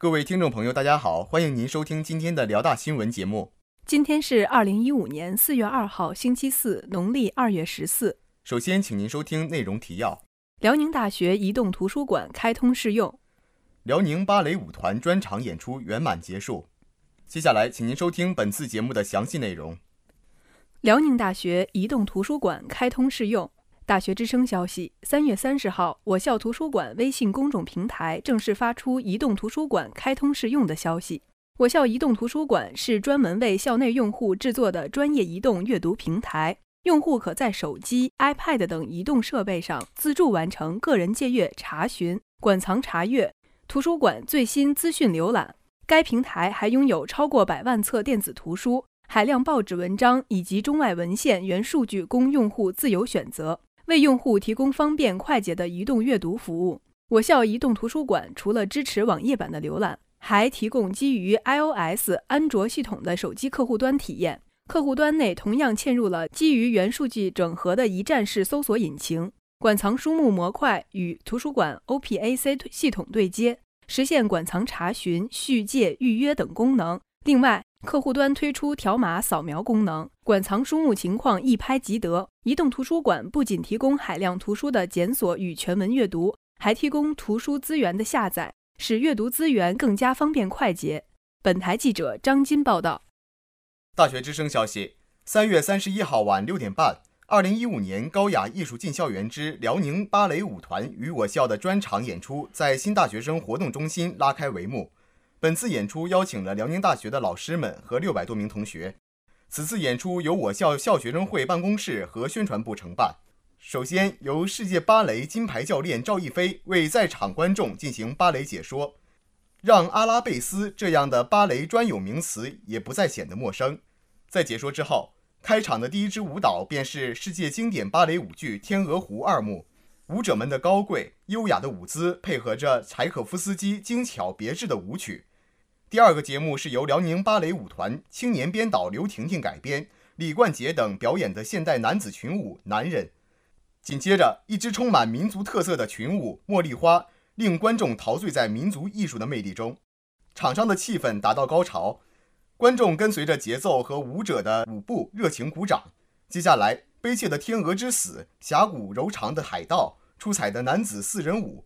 各位听众朋友，大家好，欢迎您收听今天的辽大新闻节目。今天是二零一五年四月二号，星期四，农历二月十四。首先，请您收听内容提要：辽宁大学移动图书馆开通试用，辽宁芭蕾舞团专场演出圆满结束。接下来，请您收听本次节目的详细内容。辽宁大学移动图书馆开通试用。大学之声消息：三月三十号，我校图书馆微信公众平台正式发出移动图书馆开通试用的消息。我校移动图书馆是专门为校内用户制作的专业移动阅读平台，用户可在手机、iPad 等移动设备上自助完成个人借阅、查询、馆藏查阅、图书馆最新资讯浏览。该平台还拥有超过百万册电子图书、海量报纸文章以及中外文献原数据供用户自由选择。为用户提供方便快捷的移动阅读服务，我校移动图书馆除了支持网页版的浏览，还提供基于 iOS、安卓系统的手机客户端体验。客户端内同样嵌入了基于元数据整合的一站式搜索引擎，馆藏书目模块与图书馆 OPAC 系统对接，实现馆藏查询、续借、预约等功能。另外，客户端推出条码扫描功能，馆藏书目情况一拍即得。移动图书馆不仅提供海量图书的检索与全文阅读，还提供图书资源的下载，使阅读资源更加方便快捷。本台记者张金报道。大学之声消息：三月三十一号晚六点半，二零一五年高雅艺术进校园之辽宁芭蕾舞团与我校的专场演出在新大学生活动中心拉开帷幕。本次演出邀请了辽宁大学的老师们和六百多名同学。此次演出由我校校学生会办公室和宣传部承办。首先由世界芭蕾金牌教练赵一飞为在场观众进行芭蕾解说，让阿拉贝斯这样的芭蕾专有名词也不再显得陌生。在解说之后，开场的第一支舞蹈便是世界经典芭蕾舞剧《天鹅湖》二幕。舞者们的高贵优雅的舞姿，配合着柴可夫斯基精巧别致的舞曲。第二个节目是由辽宁芭蕾舞团青年编导刘婷婷改编，李冠杰等表演的现代男子群舞《男人》。紧接着，一支充满民族特色的群舞《茉莉花》令观众陶醉在民族艺术的魅力中，场上的气氛达到高潮，观众跟随着节奏和舞者的舞步热情鼓掌。接下来，悲切的天鹅之死、峡谷柔肠的海盗、出彩的男子四人舞，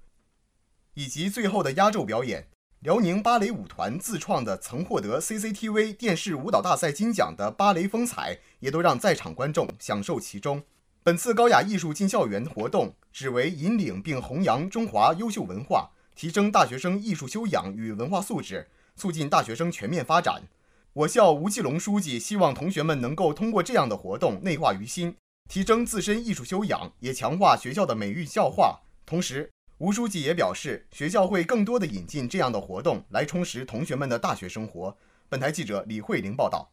以及最后的压轴表演。辽宁芭蕾舞团自创的曾获得 CCTV 电视舞蹈大赛金奖的芭蕾风采，也都让在场观众享受其中。本次高雅艺术进校园活动，只为引领并弘扬中华优秀文化，提升大学生艺术修养与文化素质，促进大学生全面发展。我校吴继龙书记希望同学们能够通过这样的活动内化于心，提升自身艺术修养，也强化学校的美育教化。同时，吴书记也表示，学校会更多的引进这样的活动来充实同学们的大学生活。本台记者李慧玲报道。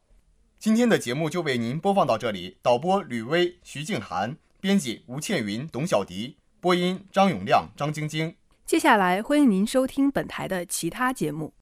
今天的节目就为您播放到这里。导播吕薇、徐静涵，编辑吴倩云、董小迪，播音张永亮、张晶晶。接下来欢迎您收听本台的其他节目。